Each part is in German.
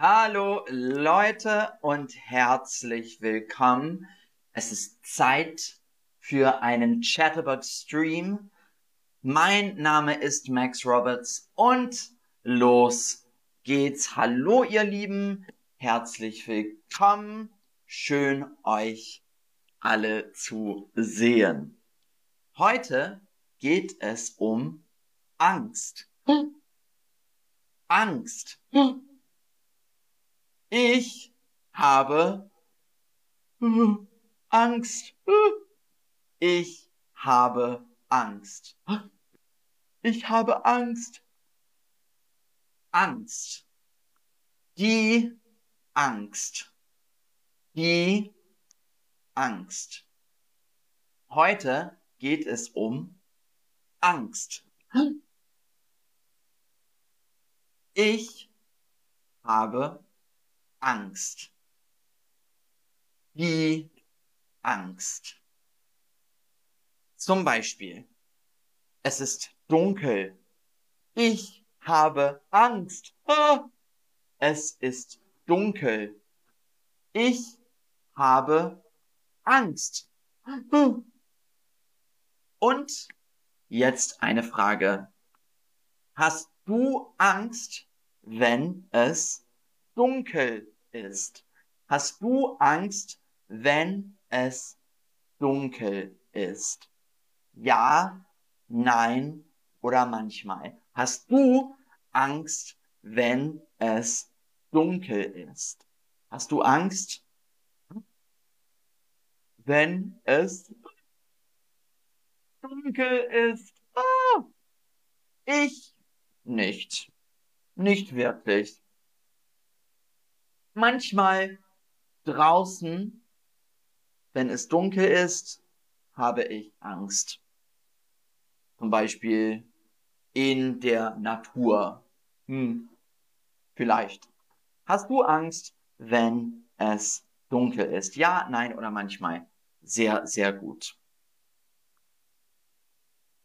Hallo Leute und herzlich willkommen. Es ist Zeit für einen Chatterbot Stream. Mein Name ist Max Roberts und los geht's. Hallo ihr Lieben, herzlich willkommen. Schön euch alle zu sehen. Heute geht es um Angst. Angst. Ich habe Angst. Ich habe Angst. Ich habe Angst. Angst. Die Angst. Die Angst. Heute geht es um Angst. Ich habe Angst. Die Angst. Zum Beispiel, es ist dunkel. Ich habe Angst. Ah! Es ist dunkel. Ich habe Angst. Und jetzt eine Frage. Hast du Angst, wenn es dunkel ist? Hast du Angst, wenn es dunkel ist? Ja, nein oder manchmal. Hast du Angst, wenn es dunkel ist? Hast du Angst, wenn es dunkel ist? Ah, ich nicht. Nicht wirklich manchmal draußen, wenn es dunkel ist, habe ich Angst. Zum Beispiel in der Natur. Hm, vielleicht. Hast du Angst, wenn es dunkel ist? Ja, nein oder manchmal. Sehr, sehr gut.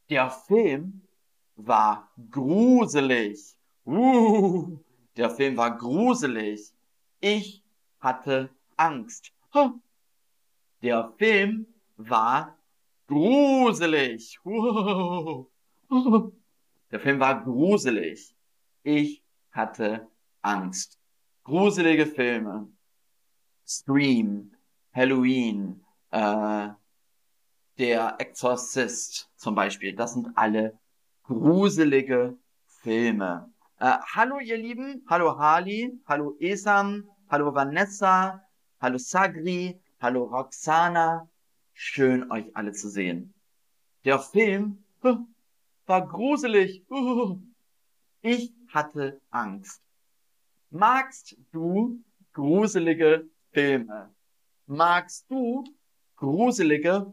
Der Film war gruselig. Uh, der Film war gruselig. Ich hatte Angst. Der Film war gruselig. Der Film war gruselig. Ich hatte Angst. Gruselige Filme. Scream, Halloween, äh, der Exorcist zum Beispiel. Das sind alle gruselige Filme. Äh, hallo ihr Lieben, hallo Harley, hallo Esam, Hallo Vanessa, hallo Sagri, hallo Roxana. Schön euch alle zu sehen. Der Film war gruselig. Ich hatte Angst. Magst du gruselige Filme? Magst du gruselige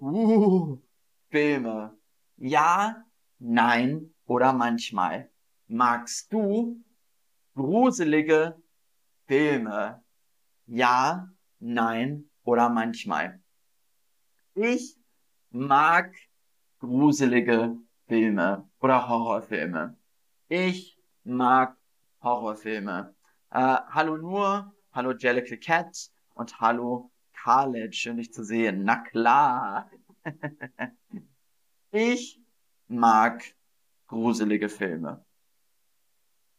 Filme? Ja, nein oder manchmal. Magst du gruselige Filme? Ja, nein oder manchmal. Ich mag gruselige Filme oder Horrorfilme. Ich mag Horrorfilme. Äh, hallo Nur, hallo Jellicle Cat und hallo Khaled. Schön dich zu sehen. Na klar. ich mag gruselige Filme.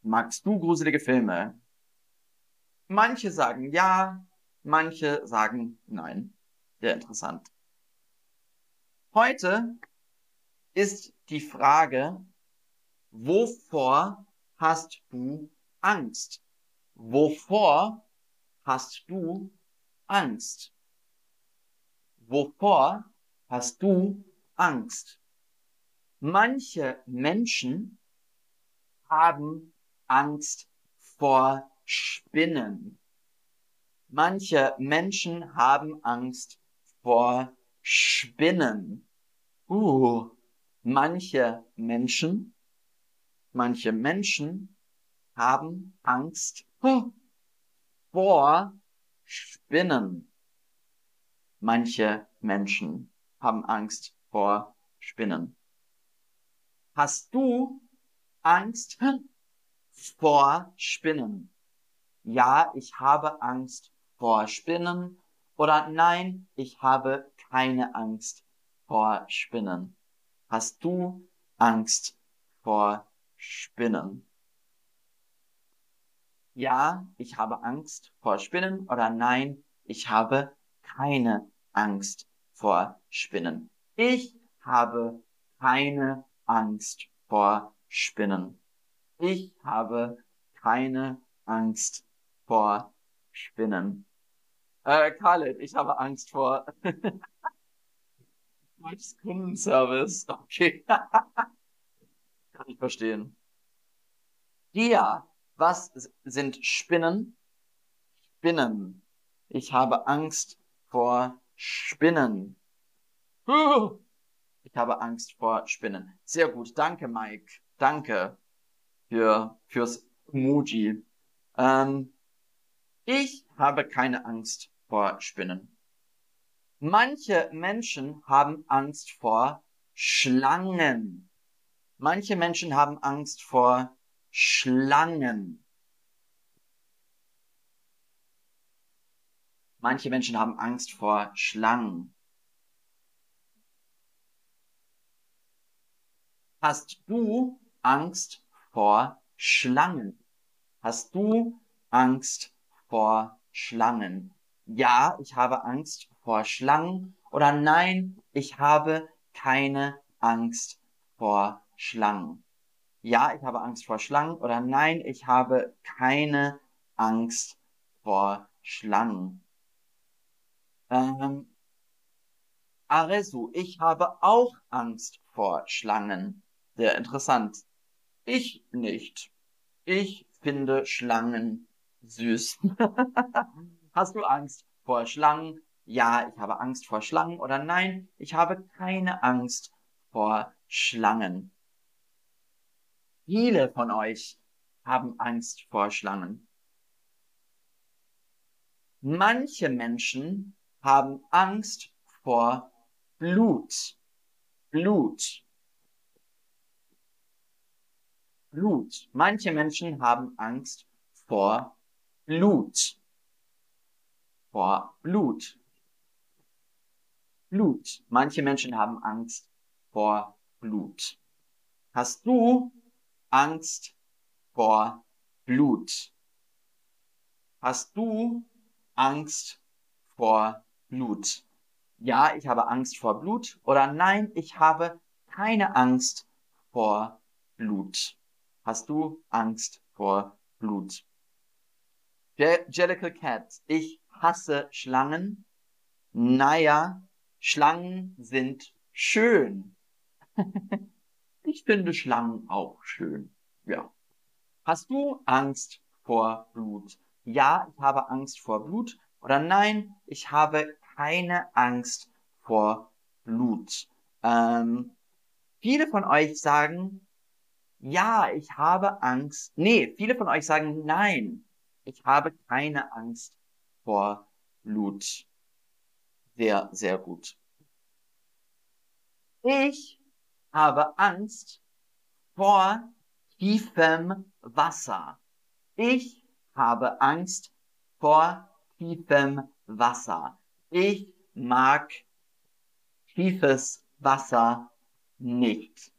Magst du gruselige Filme? Manche sagen ja, manche sagen nein. Sehr interessant. Heute ist die Frage, wovor hast du Angst? Wovor hast du Angst? Wovor hast du Angst? Manche Menschen haben Angst vor Spinnen. Manche Menschen haben Angst vor Spinnen. Uh, manche Menschen, manche Menschen haben Angst vor Spinnen. Manche Menschen haben Angst vor Spinnen. Hast du Angst vor Spinnen? Ja, ich habe Angst vor Spinnen oder nein, ich habe keine Angst vor Spinnen. Hast du Angst vor Spinnen? Ja, ich habe Angst vor Spinnen oder nein, ich habe keine Angst vor Spinnen. Ich habe keine Angst vor Spinnen. Ich habe keine Angst vor Spinnen. Äh, Khaled, ich habe Angst vor Deutsches Kundenservice. Okay. Kann ich verstehen. Ja, was sind Spinnen? Spinnen. Ich habe Angst vor Spinnen. Ich habe Angst vor Spinnen. Sehr gut. Danke, Mike. Danke für, fürs Emoji. Ähm, ich habe keine Angst vor Spinnen. Manche Menschen haben Angst vor Schlangen. Manche Menschen haben Angst vor Schlangen. Manche Menschen haben Angst vor Schlangen. Hast du Angst vor Schlangen? Hast du Angst vor Schlangen? Ja, ich habe Angst vor Schlangen. Oder nein, ich habe keine Angst vor Schlangen. Ja, ich habe Angst vor Schlangen. Oder nein, ich habe keine Angst vor Schlangen. Ähm, Aresu, ich habe auch Angst vor Schlangen. Sehr interessant. Ich nicht. Ich finde Schlangen süß. Hast du Angst vor Schlangen? Ja, ich habe Angst vor Schlangen. Oder nein, ich habe keine Angst vor Schlangen. Viele von euch haben Angst vor Schlangen. Manche Menschen haben Angst vor Blut. Blut. Blut. Manche Menschen haben Angst vor Blut. Vor Blut. Blut. Manche Menschen haben Angst vor Blut. Hast du Angst vor Blut? Hast du Angst vor Blut? Ja, ich habe Angst vor Blut oder nein, ich habe keine Angst vor Blut. Hast du Angst vor Blut? Jellicle Cat, ich hasse Schlangen. Naja, Schlangen sind schön. ich finde Schlangen auch schön. Ja. Hast du Angst vor Blut? Ja, ich habe Angst vor Blut. Oder nein, ich habe keine Angst vor Blut. Ähm, viele von euch sagen, ja, ich habe Angst. Nee, viele von euch sagen, nein, ich habe keine Angst vor Blut. Sehr, sehr gut. Ich habe Angst vor tiefem Wasser. Ich habe Angst vor tiefem Wasser. Ich mag tiefes Wasser nicht.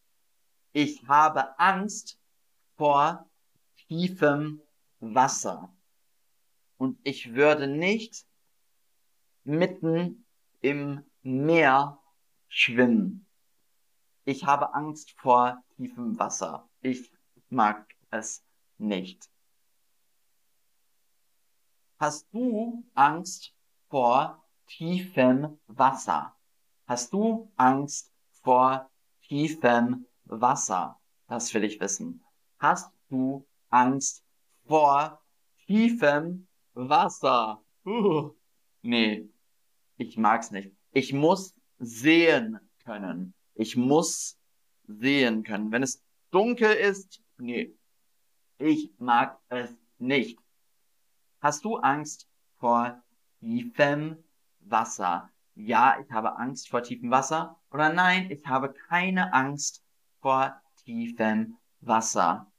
Ich habe Angst vor tiefem Wasser. Und ich würde nicht mitten im Meer schwimmen. Ich habe Angst vor tiefem Wasser. Ich mag es nicht. Hast du Angst vor tiefem Wasser? Hast du Angst vor tiefem Wasser? Das will ich wissen. Hast du Angst vor tiefem Wasser? Uh, nee, ich mag's nicht. Ich muss sehen können. Ich muss sehen können. Wenn es dunkel ist, nee, ich mag es nicht. Hast du Angst vor tiefem Wasser? Ja, ich habe Angst vor tiefem Wasser. Oder nein, ich habe keine Angst vor tiefem Wasser.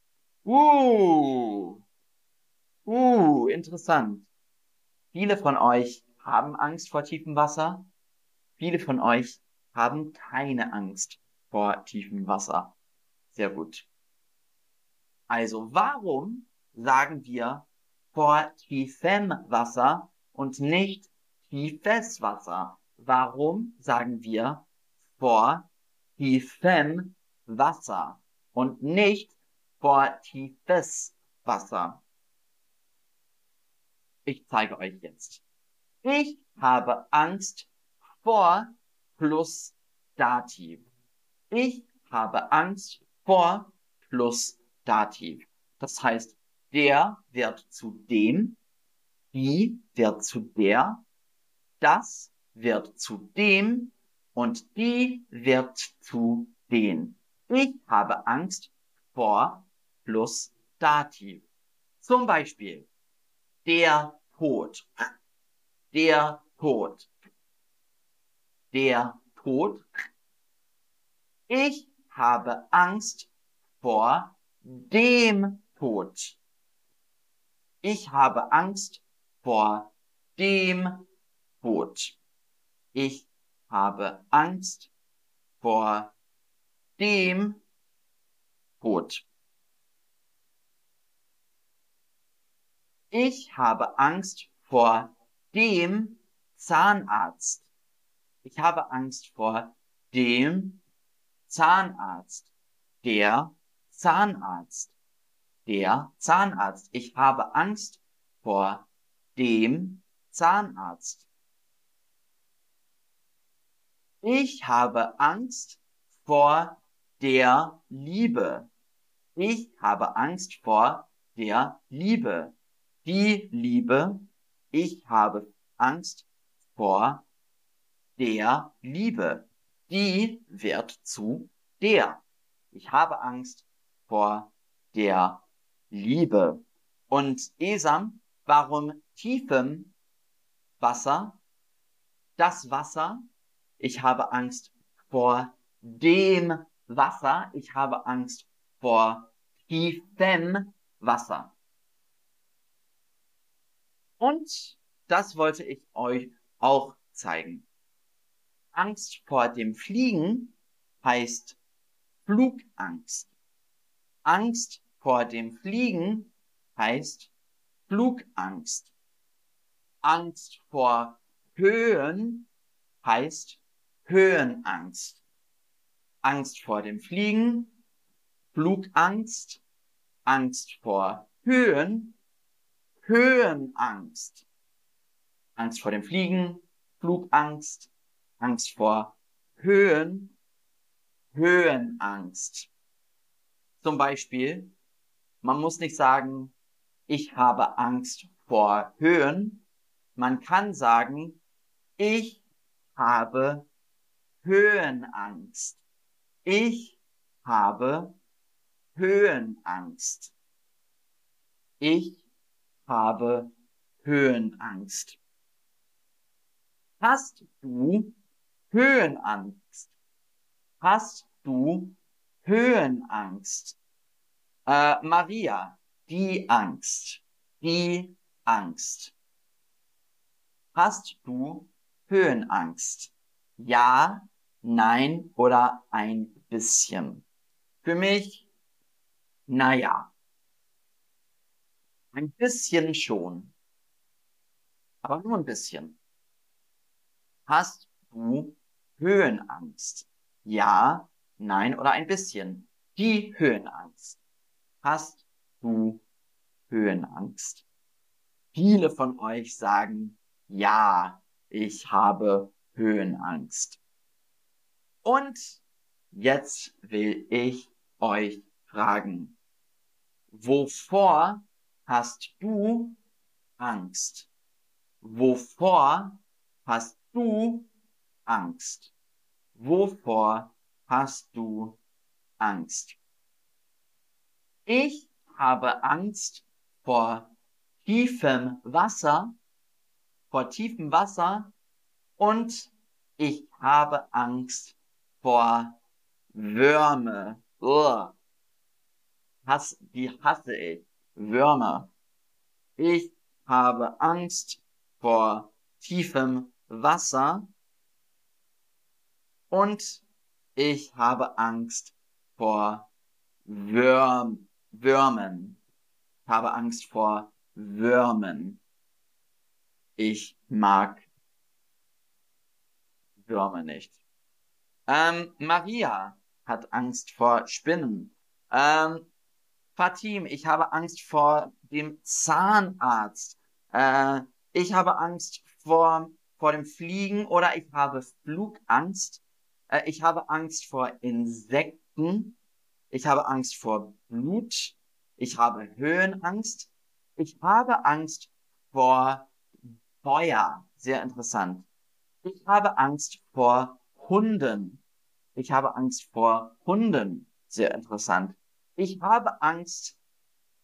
Uh! Uh, interessant. Viele von euch haben Angst vor tiefem Wasser. Viele von euch haben keine Angst vor tiefem Wasser. Sehr gut. Also, warum sagen wir vor tiefem Wasser und nicht tiefes Wasser? Warum sagen wir vor tiefem Wasser und nicht vor tiefes Wasser? Ich zeige euch jetzt. Ich habe Angst vor plus Dativ. Ich habe Angst vor plus Dativ. Das heißt, der wird zu dem, die wird zu der, das wird zu dem und die wird zu den. Ich habe Angst vor plus Dativ. Zum Beispiel der Tod, der Tod, der Tod. Ich habe Angst vor dem Tod. Ich habe Angst vor dem Tod. Ich habe Angst vor dem Tod. Ich habe Angst vor dem Zahnarzt. Ich habe Angst vor dem Zahnarzt. Der Zahnarzt. Der Zahnarzt. Ich habe Angst vor dem Zahnarzt. Ich habe Angst vor der Liebe. Ich habe Angst vor der Liebe. Die Liebe. Ich habe Angst vor der Liebe. Die wird zu der. Ich habe Angst vor der Liebe. Und Esam, warum tiefem Wasser? Das Wasser. Ich habe Angst vor dem Wasser. Ich habe Angst vor tiefem Wasser. Und das wollte ich euch auch zeigen. Angst vor dem Fliegen heißt Flugangst. Angst vor dem Fliegen heißt Flugangst. Angst vor Höhen heißt Höhenangst. Angst vor dem Fliegen, Flugangst, Angst vor Höhen, Höhenangst. Angst vor dem Fliegen, Flugangst, Angst vor Höhen, Höhenangst. Zum Beispiel, man muss nicht sagen, ich habe Angst vor Höhen. Man kann sagen, ich habe Höhenangst. Ich habe Höhenangst. Ich habe Höhenangst. Hast du Höhenangst? Hast du Höhenangst? Äh, Maria, die Angst. Die Angst. Hast du Höhenangst? Ja, nein oder ein bisschen. Für mich, naja. Ein bisschen schon. Aber nur ein bisschen. Hast du Höhenangst? Ja, nein oder ein bisschen. Die Höhenangst. Hast du Höhenangst? Viele von euch sagen, ja, ich habe Höhenangst. Und jetzt will ich euch fragen, wovor hast du Angst? Wovor hast du Angst? Wovor hast du Angst? Ich habe Angst vor tiefem Wasser, vor tiefem Wasser und ich habe Angst vor Würme. Uah. Hass, die hasse ich. Würmer. Ich habe Angst vor tiefem Wasser. Und ich habe Angst vor Würm Würmen. Ich habe Angst vor Würmen. Ich mag Würmer nicht. Ähm, Maria hat Angst vor Spinnen. Ähm, Fatim, ich habe Angst vor dem Zahnarzt. Äh, ich habe Angst vor, vor dem Fliegen oder ich habe Flugangst. Äh, ich habe Angst vor Insekten. Ich habe Angst vor Blut. Ich habe Höhenangst. Ich habe Angst vor Feuer. Sehr interessant. Ich habe Angst vor Hunden. Ich habe Angst vor Hunden. Sehr interessant. Ich habe Angst,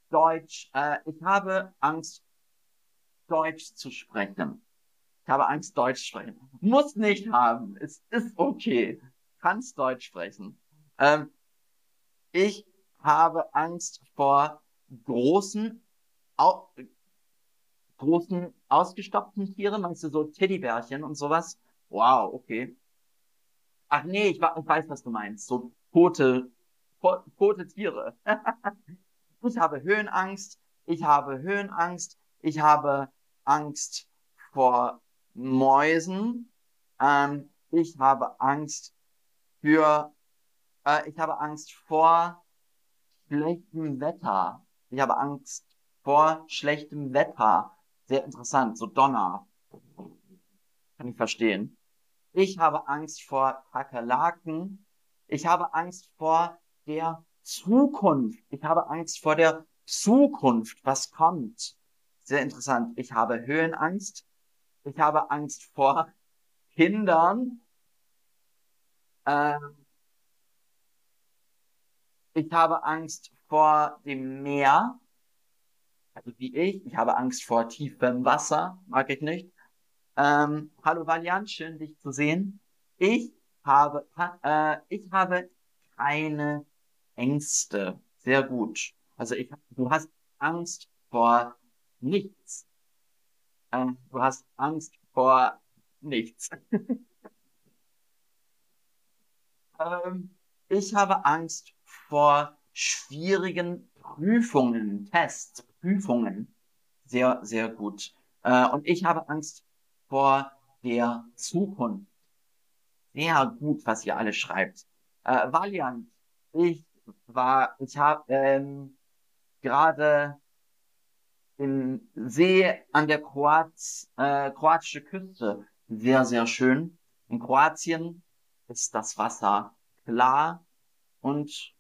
Deutsch, äh, ich habe Angst, Deutsch zu sprechen. Ich habe Angst, Deutsch zu sprechen. Muss nicht haben. Es ist okay. Kannst Deutsch sprechen. Ähm, ich habe Angst vor großen, au großen, ausgestopften Tieren. Meinst du so Teddybärchen und sowas? Wow, okay. Ach nee, ich, ich weiß, was du meinst. So tote, tote Tiere. ich habe Höhenangst. Ich habe Höhenangst. Ich habe Angst vor Mäusen. Ähm, ich habe Angst für, äh, ich habe Angst vor schlechtem Wetter. Ich habe Angst vor schlechtem Wetter. Sehr interessant, so Donner. Kann ich verstehen. Ich habe Angst vor Kakerlaken. Ich habe Angst vor der Zukunft. Ich habe Angst vor der Zukunft. Was kommt? Sehr interessant. Ich habe Höhenangst. Ich habe Angst vor Kindern. Ähm, ich habe Angst vor dem Meer. Also wie ich. Ich habe Angst vor tiefem Wasser. Mag ich nicht. Ähm, hallo Valiant, schön dich zu sehen. Ich habe, äh, ich habe keine Ängste. Sehr gut. Also ich, du hast Angst vor nichts. Ähm, du hast Angst vor nichts. ähm, ich habe Angst vor schwierigen Prüfungen, Tests, Prüfungen. Sehr, sehr gut. Äh, und ich habe Angst vor der Zukunft. Sehr gut, was ihr alle schreibt. Äh, Valiant, ich war, ich habe ähm, gerade im See an der Kroat, äh, kroatische Küste sehr, sehr schön. In Kroatien ist das Wasser klar und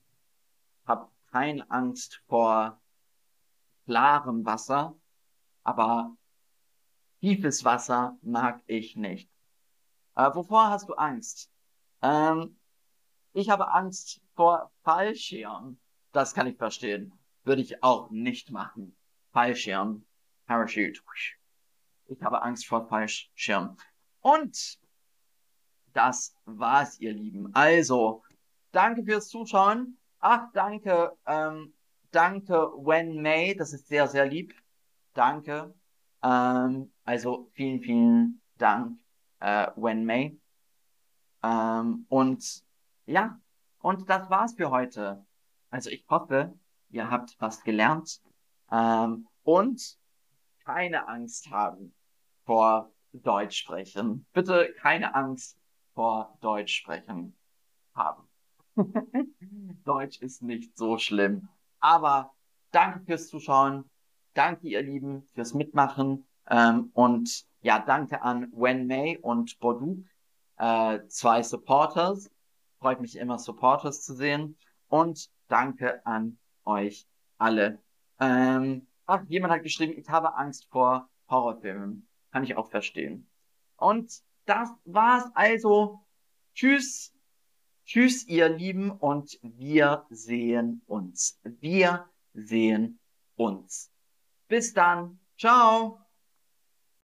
habe keine Angst vor klarem Wasser, aber Tiefes Wasser mag ich nicht. Äh, wovor hast du Angst? Ähm, ich habe Angst vor Fallschirm. Das kann ich verstehen. Würde ich auch nicht machen. Fallschirm. Parachute. Ich habe Angst vor Fallschirm. Und das war's, ihr Lieben. Also, danke fürs Zuschauen. Ach, danke, ähm, danke Wen May. Das ist sehr, sehr lieb. Danke. Ähm, also vielen, vielen Dank, äh, Wen May. Ähm, und ja, und das war's für heute. Also ich hoffe, ihr habt was gelernt ähm, und keine Angst haben vor Deutsch sprechen. Bitte keine Angst vor Deutsch sprechen haben. Deutsch ist nicht so schlimm. Aber danke fürs Zuschauen. Danke, ihr Lieben, fürs Mitmachen. Ähm, und ja, danke an Wen May und Boduk, äh, zwei Supporters. Freut mich immer, Supporters zu sehen. Und danke an euch alle. Ähm, ach, jemand hat geschrieben, ich habe Angst vor Horrorfilmen. Kann ich auch verstehen. Und das war's also. Tschüss. Tschüss, ihr Lieben, und wir sehen uns. Wir sehen uns. Bis dann. Ciao.